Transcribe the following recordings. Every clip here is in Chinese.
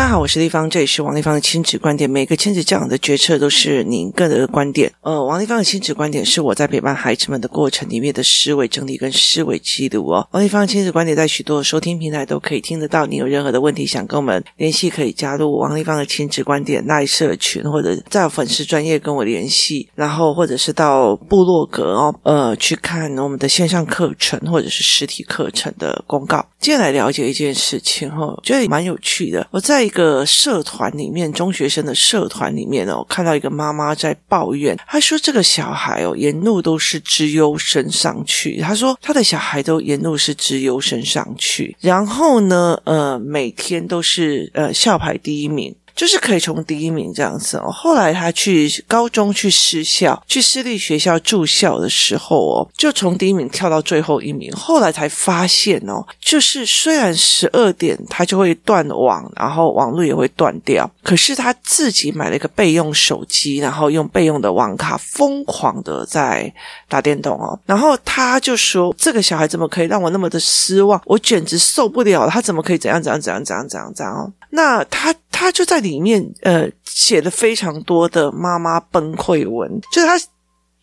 大家好，我是丽芳，这里是王丽芳的亲子观点。每个亲子教养的决策都是您个人的观点。呃，王丽芳的亲子观点是我在陪伴孩子们的过程里面的思维整理跟思维记录哦。王丽芳的亲子观点在许多收听平台都可以听得到。你有任何的问题想跟我们联系，可以加入王丽芳的亲子观点赖社群，或者在粉丝专业跟我联系，然后或者是到部落格哦，呃，去看我们的线上课程或者是实体课程的公告。接下来了解一件事情哦，觉得蛮有趣的。我在个社团里面，中学生的社团里面哦，看到一个妈妈在抱怨，她说这个小孩哦，沿路都是直优升上去。她说她的小孩都沿路是直优升上去，然后呢，呃，每天都是呃校牌第一名。就是可以从第一名这样子哦。后来他去高中去私校，去私立学校住校的时候哦，就从第一名跳到最后一名。后来才发现哦，就是虽然十二点他就会断网，然后网络也会断掉，可是他自己买了一个备用手机，然后用备用的网卡疯狂的在打电动哦。然后他就说：“这个小孩怎么可以让我那么的失望？我简直受不了！他怎么可以怎样怎样怎样怎样怎样怎样哦？”那他他就在里面呃写了非常多的妈妈崩溃文，就是他。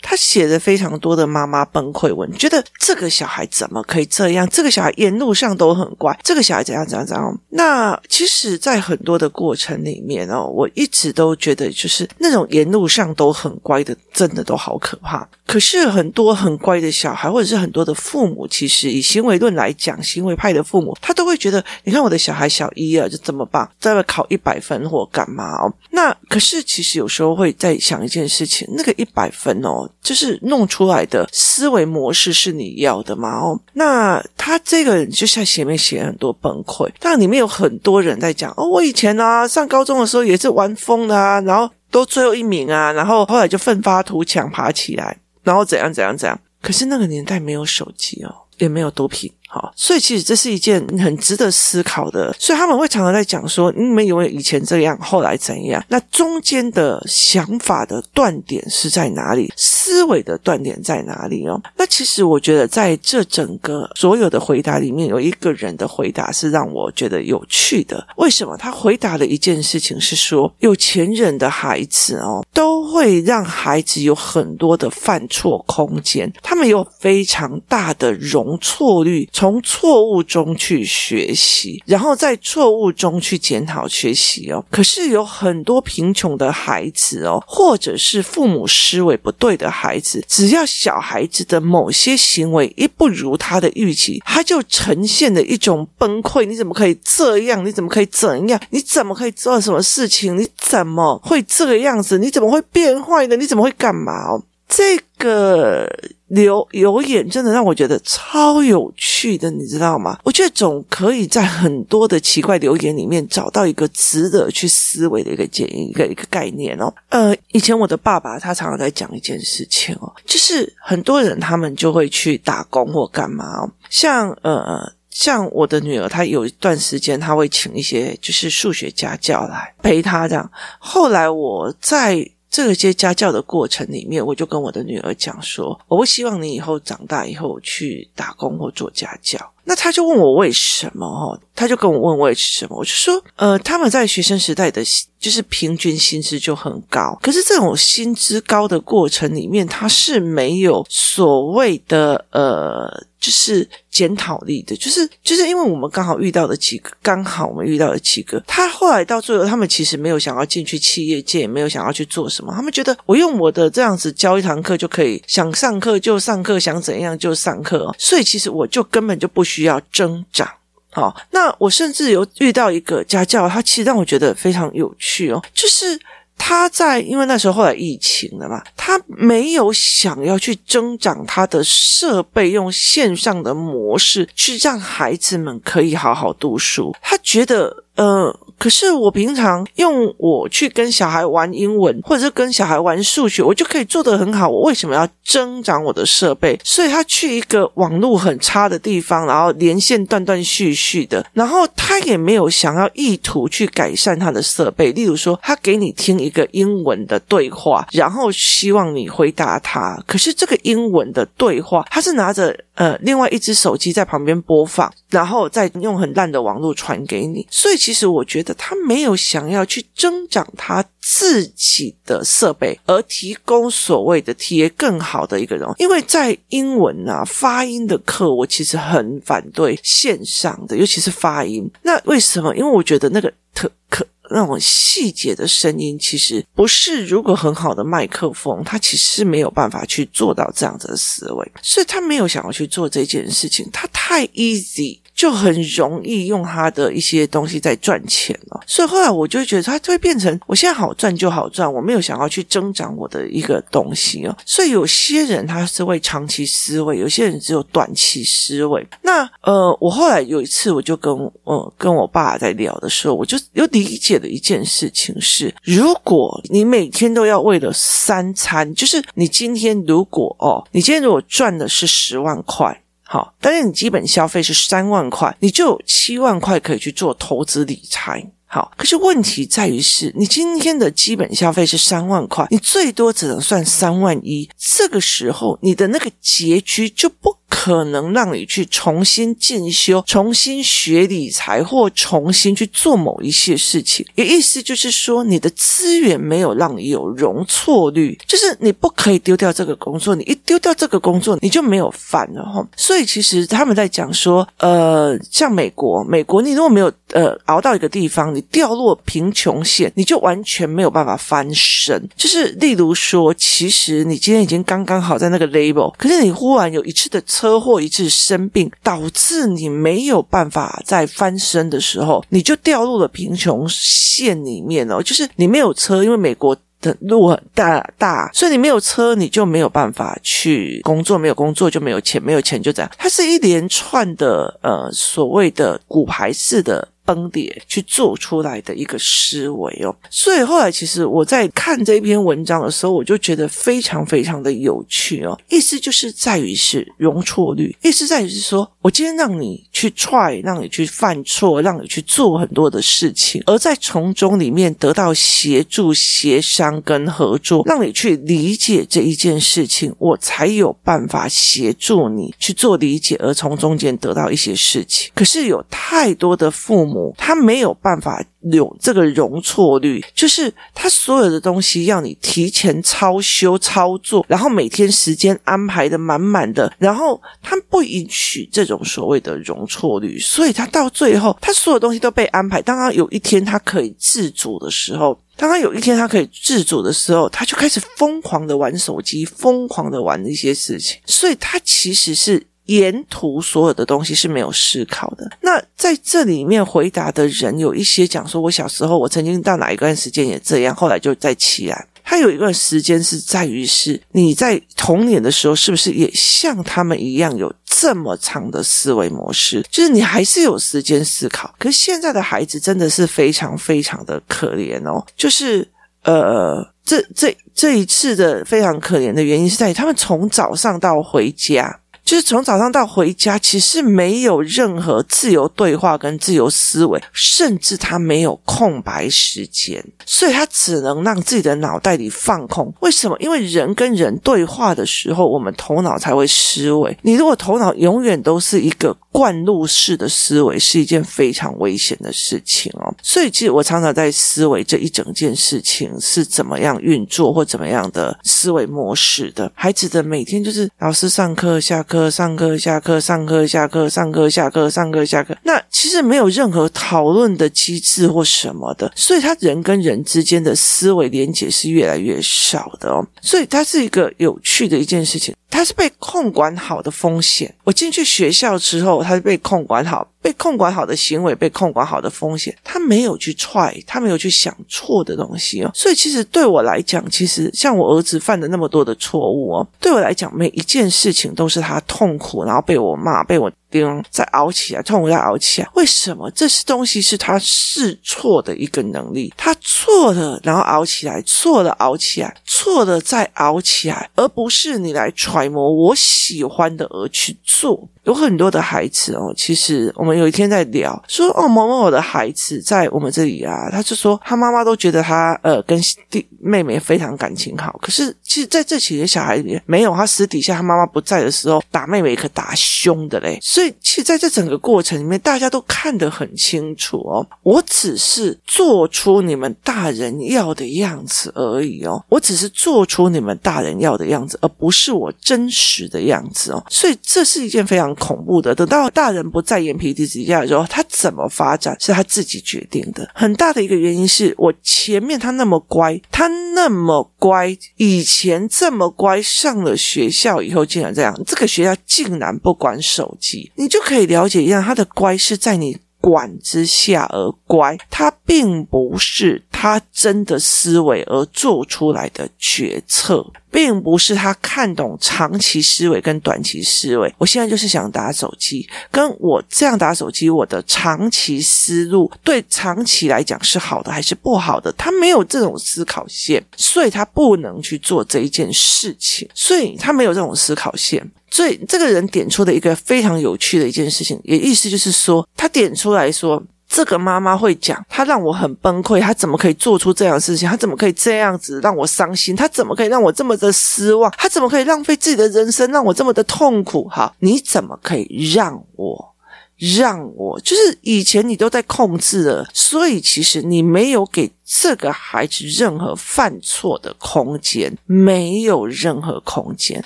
他写了非常多的妈妈崩溃文，觉得这个小孩怎么可以这样？这个小孩沿路上都很乖，这个小孩怎样怎样怎样？那其实，在很多的过程里面哦，我一直都觉得，就是那种沿路上都很乖的，真的都好可怕。可是很多很乖的小孩，或者是很多的父母，其实以行为论来讲，行为派的父母，他都会觉得，你看我的小孩小一啊，就这么棒，在外考一百分或干嘛哦？那可是其实有时候会在想一件事情，那个一百分哦。就是弄出来的思维模式是你要的嘛？哦，那他这个就像前面写很多崩溃，但里面有很多人在讲哦，我以前啊上高中的时候也是玩疯的啊，然后都最后一名啊，然后后来就奋发图强爬起来，然后怎样怎样怎样。可是那个年代没有手机哦，也没有毒品。好，所以其实这是一件很值得思考的。所以他们会常常在讲说，你们有没有以前这样，后来怎样？那中间的想法的断点是在哪里？思维的断点在哪里哦？那其实我觉得，在这整个所有的回答里面，有一个人的回答是让我觉得有趣的。为什么？他回答的一件事情是说，有钱人的孩子哦，都会让孩子有很多的犯错空间，他们有非常大的容错率。从错误中去学习，然后在错误中去检讨学习哦。可是有很多贫穷的孩子哦，或者是父母思维不对的孩子，只要小孩子的某些行为一不如他的预期，他就呈现了一种崩溃。你怎么可以这样？你怎么可以怎样？你怎么可以做什么事情？你怎么会这个样子？你怎么会变坏呢？你怎么会干嘛哦？这个留留言真的让我觉得超有趣的，你知道吗？我觉得总可以在很多的奇怪留言里面找到一个值得去思维的一个建议，一个一个概念哦。呃，以前我的爸爸他常常在讲一件事情哦，就是很多人他们就会去打工或干嘛哦，像呃像我的女儿，她有一段时间她会请一些就是数学家教来陪她这样。后来我在。这个接家教的过程里面，我就跟我的女儿讲说，我不希望你以后长大以后去打工或做家教。那他就问我为什么哦，他就跟我问为什么，我就说，呃，他们在学生时代的，就是平均薪资就很高，可是这种薪资高的过程里面，他是没有所谓的呃。就是检讨力的，就是就是因为我们刚好遇到的几个，刚好我们遇到的几个，他后来到最后，他们其实没有想要进去企业界，也没有想要去做什么，他们觉得我用我的这样子教一堂课就可以，想上课就上课，想怎样就上课，所以其实我就根本就不需需要增长。好，那我甚至有遇到一个家教，他其实让我觉得非常有趣哦，就是。他在，因为那时候后来疫情了嘛，他没有想要去增长他的设备，用线上的模式去让孩子们可以好好读书。他觉得，嗯。可是我平常用我去跟小孩玩英文，或者是跟小孩玩数学，我就可以做得很好。我为什么要增长我的设备？所以他去一个网络很差的地方，然后连线断断续续的，然后他也没有想要意图去改善他的设备。例如说，他给你听一个英文的对话，然后希望你回答他。可是这个英文的对话，他是拿着。呃另外一只手机在旁边播放，然后再用很烂的网络传给你。所以其实我觉得他没有想要去增长他自己的设备，而提供所谓的 TA 更好的一个人。因为在英文啊发音的课，我其实很反对线上的，尤其是发音。那为什么？因为我觉得那个特可。那种细节的声音，其实不是如果很好的麦克风，他其实没有办法去做到这样子的思维，所以他没有想要去做这件事情，他太 easy。就很容易用他的一些东西在赚钱了，所以后来我就觉得他就会变成我现在好赚就好赚，我没有想要去增长我的一个东西哦。所以有些人他是会长期思维，有些人只有短期思维。那呃，我后来有一次我就跟呃跟我爸在聊的时候，我就有理解的一件事情是：如果你每天都要为了三餐，就是你今天如果哦，你今天如果赚的是十万块。好，但是你基本消费是三万块，你就有七万块可以去做投资理财。好，可是问题在于是，你今天的基本消费是三万块，你最多只能算三万一。这个时候，你的那个结局就不可能让你去重新进修、重新学理财或重新去做某一些事情。也意思就是说，你的资源没有让你有容错率，就是你不可以丢掉这个工作。你一丢掉这个工作，你就没有饭了哈。所以其实他们在讲说，呃，像美国，美国你如果没有呃熬到一个地方，你掉落贫穷线，你就完全没有办法翻身。就是例如说，其实你今天已经刚刚好在那个 label，可是你忽然有一次的。车祸一次生病，导致你没有办法再翻身的时候，你就掉入了贫穷线里面哦。就是你没有车，因为美国的路很大大，所以你没有车，你就没有办法去工作，没有工作就没有钱，没有钱就这样。它是一连串的呃所谓的骨牌式的。崩裂去做出来的一个思维哦，所以后来其实我在看这篇文章的时候，我就觉得非常非常的有趣哦。意思就是在于是容错率，意思在于是说我今天让你去 try，让你去犯错，让你去做很多的事情，而在从中里面得到协助、协商跟合作，让你去理解这一件事情，我才有办法协助你去做理解，而从中间得到一些事情。可是有太多的父母。他没有办法有这个容错率，就是他所有的东西要你提前操修操作，然后每天时间安排的满满的，然后他不允许这种所谓的容错率，所以他到最后，他所有东西都被安排。当他有一天他可以自主的时候，当他有一天他可以自主的时候，他就开始疯狂的玩手机，疯狂的玩一些事情，所以他其实是。沿途所有的东西是没有思考的。那在这里面回答的人有一些讲说，我小时候我曾经到哪一段时间也这样，后来就再起来。他有一段时间是在于是你在童年的时候是不是也像他们一样有这么长的思维模式？就是你还是有时间思考。可是现在的孩子真的是非常非常的可怜哦。就是呃，这这这一次的非常可怜的原因是在于他们从早上到回家。就是从早上到回家，其实没有任何自由对话跟自由思维，甚至他没有空白时间，所以他只能让自己的脑袋里放空。为什么？因为人跟人对话的时候，我们头脑才会思维。你如果头脑永远都是一个灌入式的思维，是一件非常危险的事情哦。所以，其实我常常在思维这一整件事情是怎么样运作，或怎么样的思维模式的。孩子的每天就是老师上课、下课。上课、下课、上课、下课、上课、下课、上课、下课。那其实没有任何讨论的机制或什么的，所以他人跟人之间的思维连结是越来越少的哦。所以它是一个有趣的一件事情，他是被控管好的风险。我进去学校之后，他是被控管好。被控管好的行为，被控管好的风险，他没有去踹，他没有去想错的东西哦。所以其实对我来讲，其实像我儿子犯的那么多的错误哦，对我来讲，每一件事情都是他痛苦，然后被我骂，被我叮。再熬起来，痛苦再熬起来。为什么？这些东西是他试错的一个能力。他错了，然后熬起来；错了，熬起来；错了，再熬起来，而不是你来揣摩我喜欢的而去做。有很多的孩子哦，其实我我们有一天在聊，说哦，某某某的孩子在我们这里啊，他就说他妈妈都觉得他呃跟弟妹妹非常感情好，可是其实在这几个小孩里面没有，他私底下他妈妈不在的时候打妹妹可打凶的嘞。所以其实在这整个过程里面，大家都看得很清楚哦。我只是做出你们大人要的样子而已哦，我只是做出你们大人要的样子，而不是我真实的样子哦。所以这是一件非常恐怖的。等到大人不在眼皮底下的时候，他怎么发展是他自己决定的。很大的一个原因是我前面他那么乖，他那么乖，以前这么乖，上了学校以后竟然这样，这个学校竟然不管手机，你就可以了解一下他的乖是在你。管之下而乖，他并不是他真的思维而做出来的决策，并不是他看懂长期思维跟短期思维。我现在就是想打手机，跟我这样打手机，我的长期思路对长期来讲是好的还是不好的？他没有这种思考线，所以他不能去做这一件事情，所以他没有这种思考线。所以这个人点出的一个非常有趣的一件事情，也意思就是说，他点出来说，这个妈妈会讲，她让我很崩溃，她怎么可以做出这样的事情？她怎么可以这样子让我伤心？她怎么可以让我这么的失望？她怎么可以浪费自己的人生，让我这么的痛苦？哈，你怎么可以让我？让我就是以前你都在控制了，所以其实你没有给这个孩子任何犯错的空间，没有任何空间。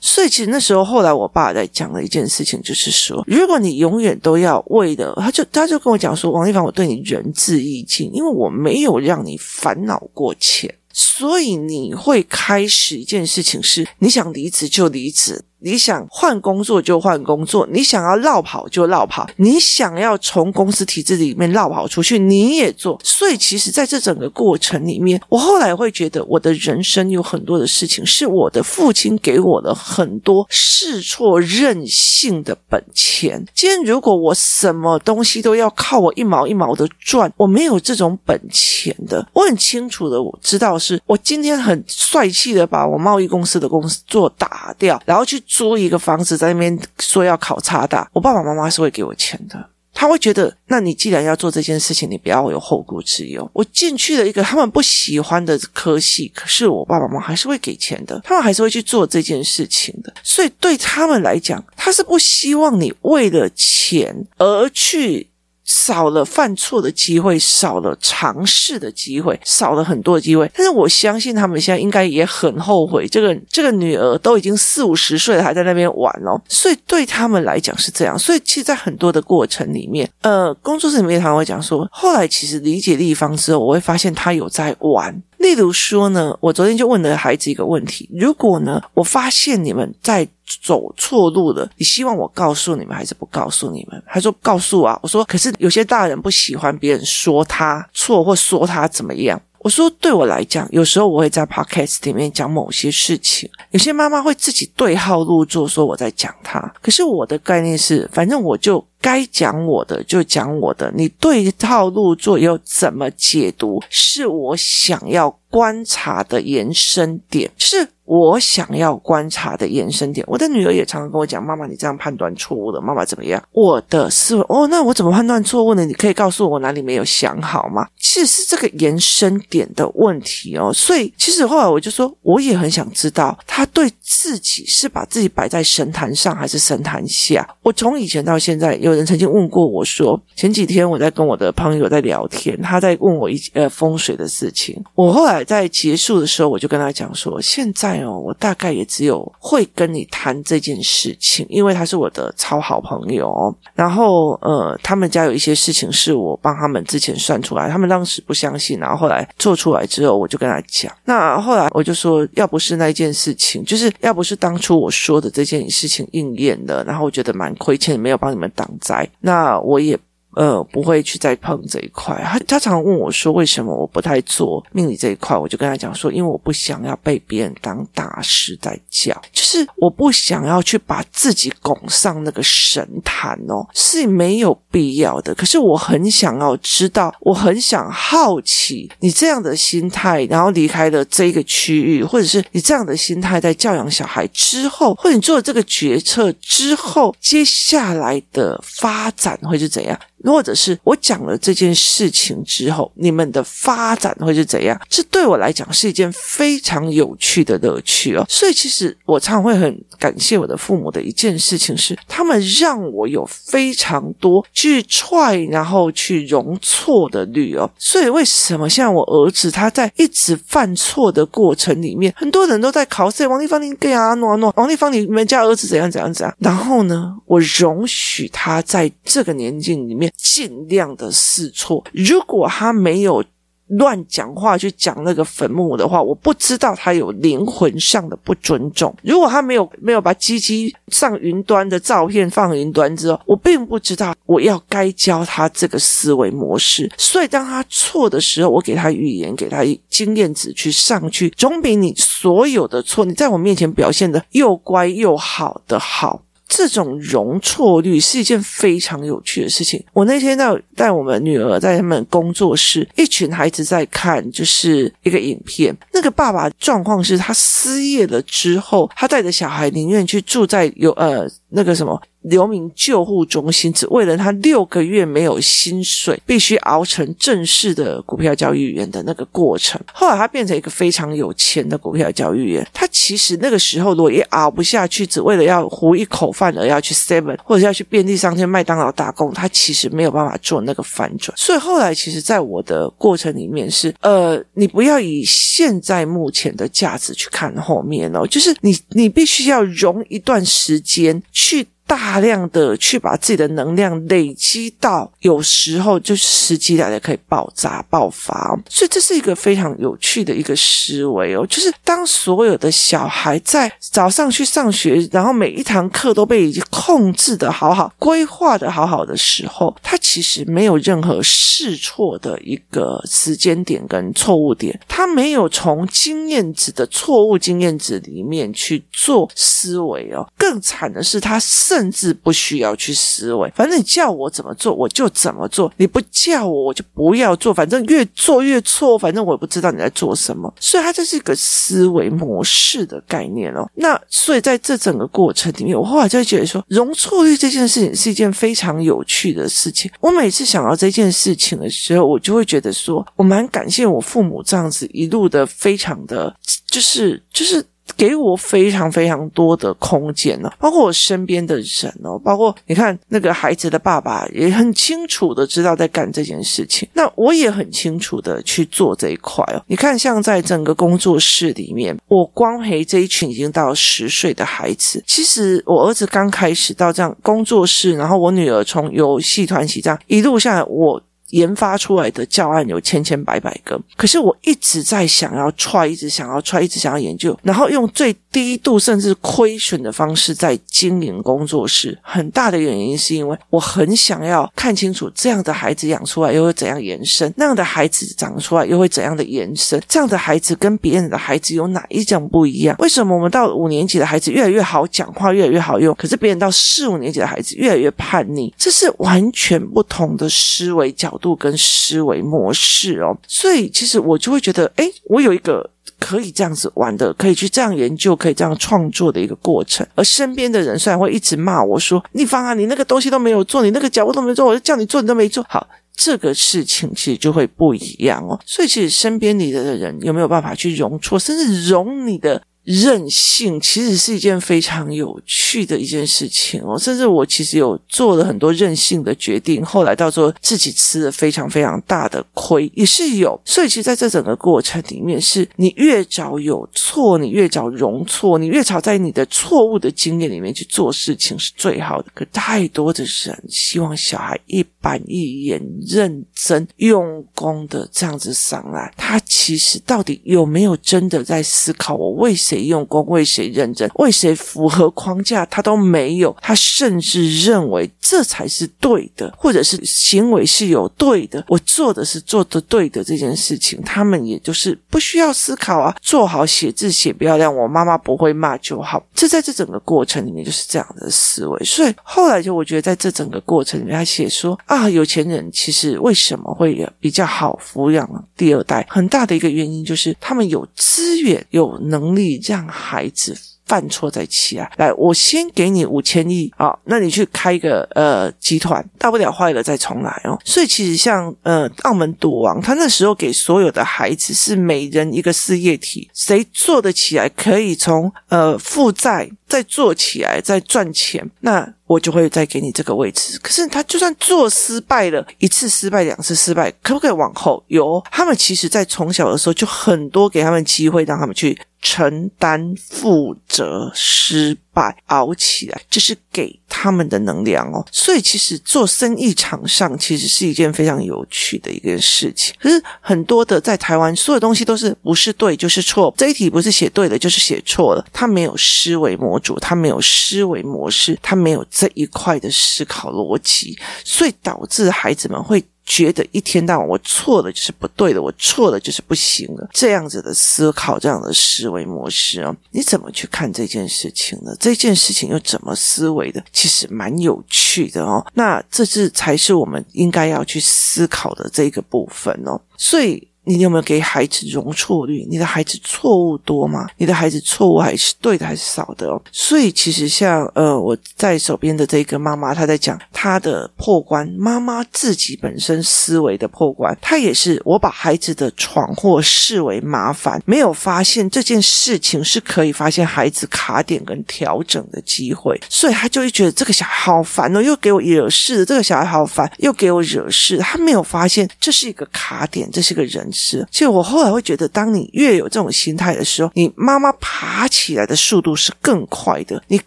所以其实那时候后来我爸在讲了一件事情，就是说，如果你永远都要为了，他就他就跟我讲说，王一凡，我对你仁至义尽，因为我没有让你烦恼过钱，所以你会开始一件事情是，你想离职就离职。你想换工作就换工作，你想要落跑就落跑，你想要从公司体制里面落跑出去，你也做。所以，其实在这整个过程里面，我后来会觉得，我的人生有很多的事情是我的父亲给我的很多试错任性的本钱。今天如果我什么东西都要靠我一毛一毛的赚，我没有这种本钱的。我很清楚的，我知道是我今天很帅气的把我贸易公司的工作打掉，然后去。租一个房子在那边说要考差大，我爸爸妈妈是会给我钱的。他会觉得，那你既然要做这件事情，你不要有后顾之忧。我进去了一个他们不喜欢的科系，可是我爸爸妈妈还是会给钱的，他们还是会去做这件事情的。所以对他们来讲，他是不希望你为了钱而去。少了犯错的机会，少了尝试的机会，少了很多机会。但是我相信他们现在应该也很后悔，这个这个女儿都已经四五十岁了，还在那边玩哦。所以对他们来讲是这样。所以其实，在很多的过程里面，呃，工作室里面他会讲说，后来其实理解立方之后，我会发现他有在玩。例如说呢，我昨天就问了孩子一个问题：如果呢，我发现你们在走错路了，你希望我告诉你们还是不告诉你们？他说告诉啊。我说可是有些大人不喜欢别人说他错或说他怎么样。我说对我来讲，有时候我会在 podcast 里面讲某些事情，有些妈妈会自己对号入座说我在讲他。可是我的概念是，反正我就该讲我的就讲我的，你对号入座又怎么解读？是我想要观察的延伸点，是。我想要观察的延伸点，我的女儿也常常跟我讲：“妈妈，你这样判断错误了，妈妈怎么样？”我的思维哦，那我怎么判断错误呢？你可以告诉我哪里没有想好吗？其实是这个延伸点的问题哦。所以，其实后来我就说，我也很想知道，他对自己是把自己摆在神坛上还是神坛下？我从以前到现在，有人曾经问过我说，前几天我在跟我的朋友在聊天，他在问我一呃风水的事情。我后来在结束的时候，我就跟他讲说，现在哦。我大概也只有会跟你谈这件事情，因为他是我的超好朋友。然后，呃，他们家有一些事情是我帮他们之前算出来，他们当时不相信，然后后来做出来之后，我就跟他讲。那后来我就说，要不是那件事情，就是要不是当初我说的这件事情应验了，然后我觉得蛮亏欠，没有帮你们挡灾，那我也。呃不会去再碰这一块。他他常问我说，为什么我不太做命理这一块？我就跟他讲说，因为我不想要被别人当大师在教，就是我不想要去把自己拱上那个神坛哦，是没有必要的。可是我很想要知道，我很想好奇你这样的心态，然后离开了这个区域，或者是你这样的心态在教养小孩之后，或者你做了这个决策之后，接下来的发展会是怎样？或者是我讲了这件事情之后，你们的发展会是怎样？这对我来讲是一件非常有趣的乐趣哦。所以其实我常常会很感谢我的父母的一件事情是，他们让我有非常多去 try 然后去容错的率哦。所以为什么像我儿子他在一直犯错的过程里面，很多人都在考试，王丽芳你给啊诺诺，王丽芳你们家儿子怎样怎样怎样？然后呢，我容许他在这个年纪里面。尽量的试错，如果他没有乱讲话去讲那个坟墓的话，我不知道他有灵魂上的不尊重。如果他没有没有把鸡鸡上云端的照片放云端之后，我并不知道我要该教他这个思维模式。所以当他错的时候，我给他语言，给他经验值去上去，总比你所有的错，你在我面前表现的又乖又好的好。这种容错率是一件非常有趣的事情。我那天带带我们女儿在他们工作室，一群孩子在看，就是一个影片。那个爸爸状况是他失业了之后，他带着小孩宁愿去住在有呃那个什么。流民救护中心只为了他六个月没有薪水，必须熬成正式的股票交易员的那个过程。后来他变成一个非常有钱的股票交易员。他其实那个时候如果也熬不下去，只为了要糊一口饭而要去 Seven 或者要去便利商店、麦当劳打工，他其实没有办法做那个反转。所以后来其实，在我的过程里面是，呃，你不要以现在目前的价值去看后面哦，就是你你必须要融一段时间去。大量的去把自己的能量累积到，有时候就是时机来了可以爆炸爆发，所以这是一个非常有趣的一个思维哦。就是当所有的小孩在早上去上学，然后每一堂课都被控制的好好、规划的好好的时候，他其实没有任何试错的一个时间点跟错误点，他没有从经验值的错误经验值里面去做思维哦。更惨的是，他甚甚至不需要去思维，反正你叫我怎么做，我就怎么做；你不叫我，我就不要做。反正越做越错，反正我也不知道你在做什么。所以，它就是一个思维模式的概念哦。那所以，在这整个过程里面，我后来就会觉得说，容错率这件事情是一件非常有趣的事情。我每次想到这件事情的时候，我就会觉得说，我蛮感谢我父母这样子一路的，非常的，就是就是。给我非常非常多的空间呢，包括我身边的人哦，包括你看那个孩子的爸爸也很清楚的知道在干这件事情，那我也很清楚的去做这一块哦。你看，像在整个工作室里面，我光陪这一群已经到十岁的孩子，其实我儿子刚开始到这样工作室，然后我女儿从游戏团体这样一路下来，我。研发出来的教案有千千百百个，可是我一直在想要 try，一直想要 try，一直想要研究，然后用最低度甚至亏损的方式在经营工作室。很大的原因是因为我很想要看清楚这样的孩子养出来又会怎样延伸，那样的孩子长出来又会怎样的延伸，这样的孩子跟别人的孩子有哪一种不一样？为什么我们到五年级的孩子越来越好讲话，越来越好用，可是别人到四五年级的孩子越来越叛逆？这是完全不同的思维角度。跟思维模式哦，所以其实我就会觉得，诶，我有一个可以这样子玩的，可以去这样研究，可以这样创作的一个过程。而身边的人虽然会一直骂我说：“丽芳啊，你那个东西都没有做，你那个脚我都没做，我就叫你做，你都没做。”好，这个事情其实就会不一样哦。所以其实身边你的人有没有办法去容错，甚至容你的？任性其实是一件非常有趣的一件事情哦，甚至我其实有做了很多任性的决定，后来到时候自己吃了非常非常大的亏，也是有。所以其实在这整个过程里面，是你越早有错，你越早容错，你越早在你的错误的经验里面去做事情是最好的。可太多的人希望小孩一板一眼、认真用功的这样子上来，他其实到底有没有真的在思考我为谁？用功，为谁认真，为谁符合框架，他都没有。他甚至认为这才是对的，或者是行为是有对的，我做的是做的对的这件事情，他们也就是不需要思考啊，做好写字写漂亮，我妈妈不会骂就好。这在这整个过程里面就是这样的思维。所以后来就我觉得在这整个过程里面，他写说啊，有钱人其实为什么会比较好抚养第二代？很大的一个原因就是他们有资源、有能力让孩子。犯错再起来，来，我先给你五千亿，啊，那你去开一个呃集团，大不了坏了再重来哦。所以其实像呃澳门赌王，他那时候给所有的孩子是每人一个事业体，谁做得起来，可以从呃负债再做起来再赚钱，那。我就会再给你这个位置。可是他就算做失败了，一次失败，两次失败，可不可以往后？有，他们其实在从小的时候就很多给他们机会，让他们去承担、负责、失败、熬起来，这是给他们的能量哦。所以其实做生意场上其实是一件非常有趣的一件事情。可是很多的在台湾，所有东西都是不是对就是错，这一题不是写对的就是写错了。他没有思维模组，他没有思维模式，他没有。这一块的思考逻辑，所以导致孩子们会觉得一天到晚我错了就是不对的，我错了就是不行了。这样子的思考，这样的思维模式啊，你怎么去看这件事情呢？这件事情又怎么思维的？其实蛮有趣的哦。那这是才是我们应该要去思考的这个部分哦。所以。你有没有给孩子容错率？你的孩子错误多吗？你的孩子错误还是对的还是少的哦？所以其实像呃我在手边的这个妈妈，她在讲她的破关，妈妈自己本身思维的破关，她也是我把孩子的闯祸视为麻烦，没有发现这件事情是可以发现孩子卡点跟调整的机会，所以她就会觉得这个小孩好烦哦，又给我惹事，这个小孩好烦，又给我惹事，她没有发现这是一个卡点，这是个人。是，其实我后来会觉得，当你越有这种心态的时候，你妈妈爬起来的速度是更快的，你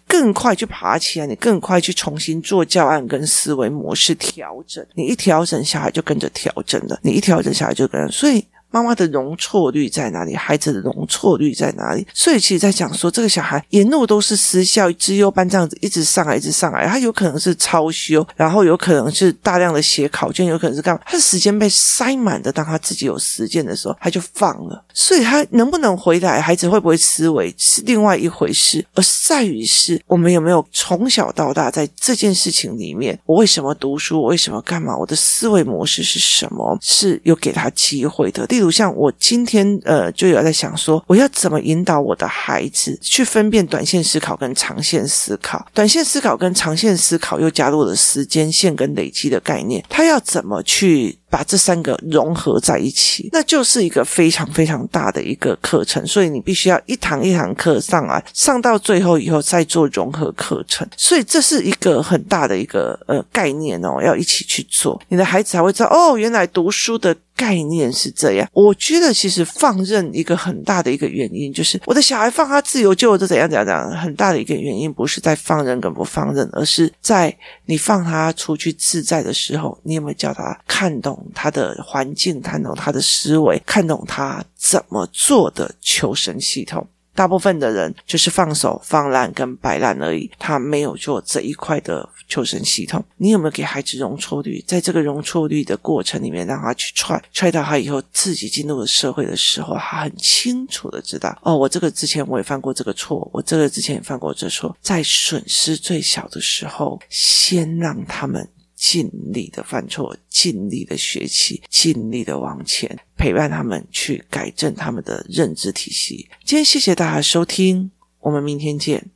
更快去爬起来，你更快去重新做教案跟思维模式调整，你一调整，小孩就跟着调整了，你一调整，小孩就跟着，所以。妈妈的容错率在哪里？孩子的容错率在哪里？所以，其实，在讲说这个小孩沿路都是私校、资优班这样子一直上来，一直上来，他有可能是超修，然后有可能是大量的写考卷，有可能是干嘛？他的时间被塞满的，当他自己有时间的时候，他就放了。所以，他能不能回来，孩子会不会思维是另外一回事，而在于是我们有没有从小到大在这件事情里面，我为什么读书？我为什么干嘛？我的思维模式是什么？是有给他机会的。如像我今天呃，就有在想说，我要怎么引导我的孩子去分辨短线思考跟长线思考？短线思考跟长线思考又加入了时间线跟累积的概念，他要怎么去？把这三个融合在一起，那就是一个非常非常大的一个课程。所以你必须要一堂一堂课上来，上到最后以后再做融合课程。所以这是一个很大的一个呃概念哦，要一起去做，你的孩子才会知道哦，原来读书的概念是这样。我觉得其实放任一个很大的一个原因，就是我的小孩放他自由，就这怎样怎样怎样。很大的一个原因不是在放任跟不放任，而是在你放他出去自在的时候，你有没有叫他看懂？他的环境，看懂他的思维，看懂他怎么做的求生系统。大部分的人就是放手、放烂跟摆烂而已，他没有做这一块的求生系统。你有没有给孩子容错率？在这个容错率的过程里面，让他去踹，踹到他以后自己进入了社会的时候，他很清楚的知道：哦，我这个之前我也犯过这个错，我这个之前也犯过这错。在损失最小的时候，先让他们。尽力的犯错，尽力的学习，尽力的往前，陪伴他们去改正他们的认知体系。今天谢谢大家收听，我们明天见。